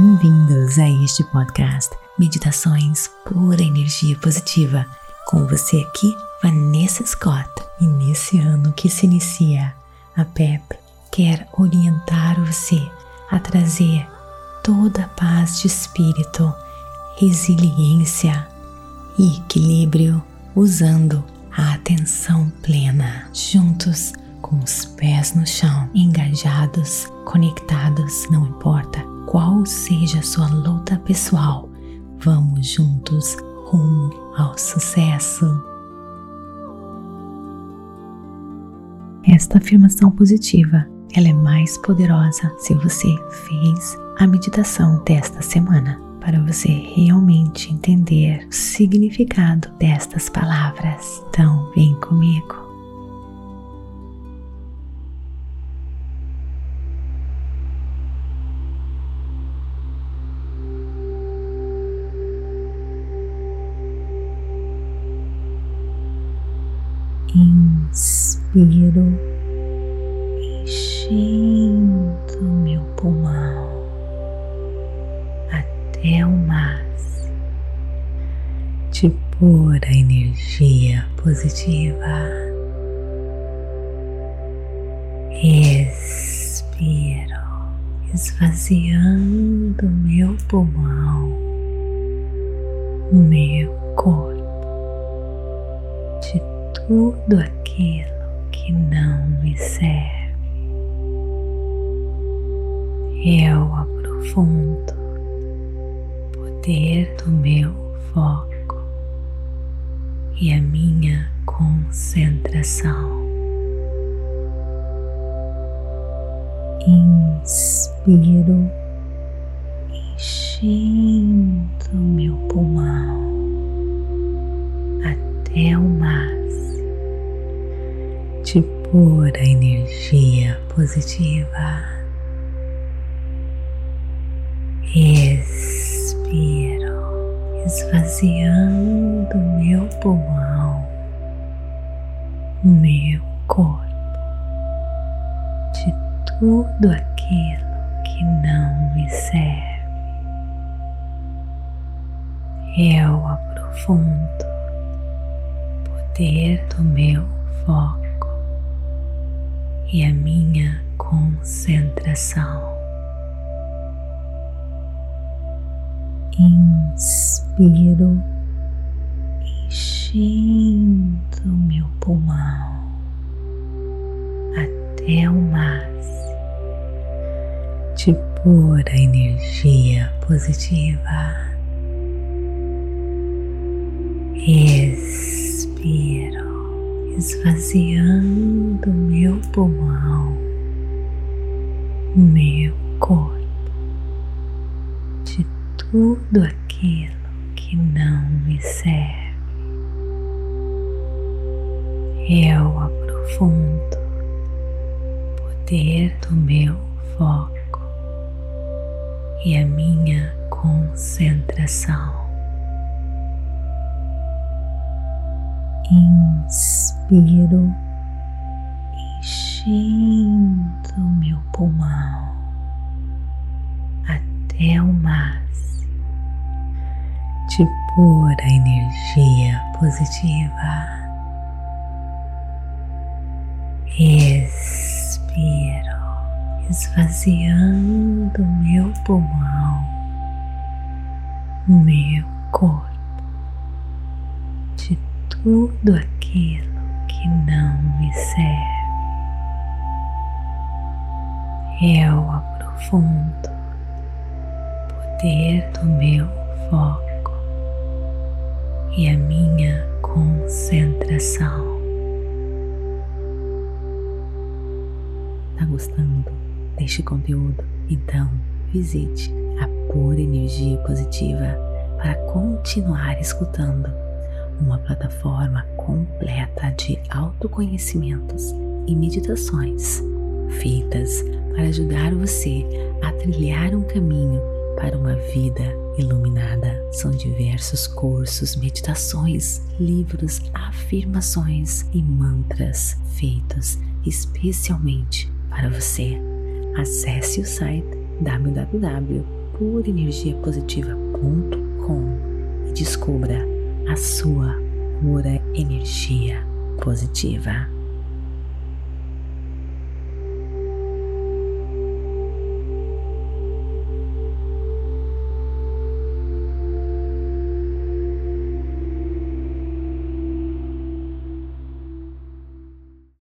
Bem-vindos a este podcast Meditações Pura Energia Positiva. Com você aqui, Vanessa Scott. E nesse ano que se inicia, a PEP quer orientar você a trazer toda a paz de espírito, resiliência e equilíbrio usando a atenção plena. Juntos, com os pés no chão, engajados, conectados, não importa qual seja a sua luta pessoal, vamos juntos rumo ao sucesso. Esta afirmação positiva, ela é mais poderosa se você fez a meditação desta semana para você realmente entender o significado destas palavras. Então, vem comigo. Inspiro, enchendo meu pulmão até o máximo de pura energia positiva. Expiro, esvaziando meu pulmão, meu corpo tudo aquilo que não me serve. Eu aprofundo o poder do meu foco e a minha concentração. Inspiro, enchendo meu pulmão até o de pura energia positiva. Expiro, esvaziando meu pulmão, meu corpo de tudo aquilo que não me serve. Eu aprofundo o poder do meu foco e a minha concentração. Inspiro, enchendo meu pulmão até o máximo de pura energia positiva. Expiro esvaziando meu pulmão, meu corpo de tudo aquilo que não me serve. Eu aprofundo o poder do meu foco e a minha concentração. Inspiro, enchendo meu pulmão até o máximo de pura energia positiva. Expiro, esvaziando meu pulmão, meu corpo tudo aquilo que não me serve. Eu aprofundo o poder do meu foco e a minha concentração. Tá gostando deste conteúdo? Então visite a Pura Energia Positiva para continuar escutando uma plataforma completa de autoconhecimentos e meditações feitas para ajudar você a trilhar um caminho para uma vida iluminada. São diversos cursos, meditações, livros, afirmações e mantras feitos especialmente para você. Acesse o site www purenergiapositiva.com e descubra a sua pura energia positiva.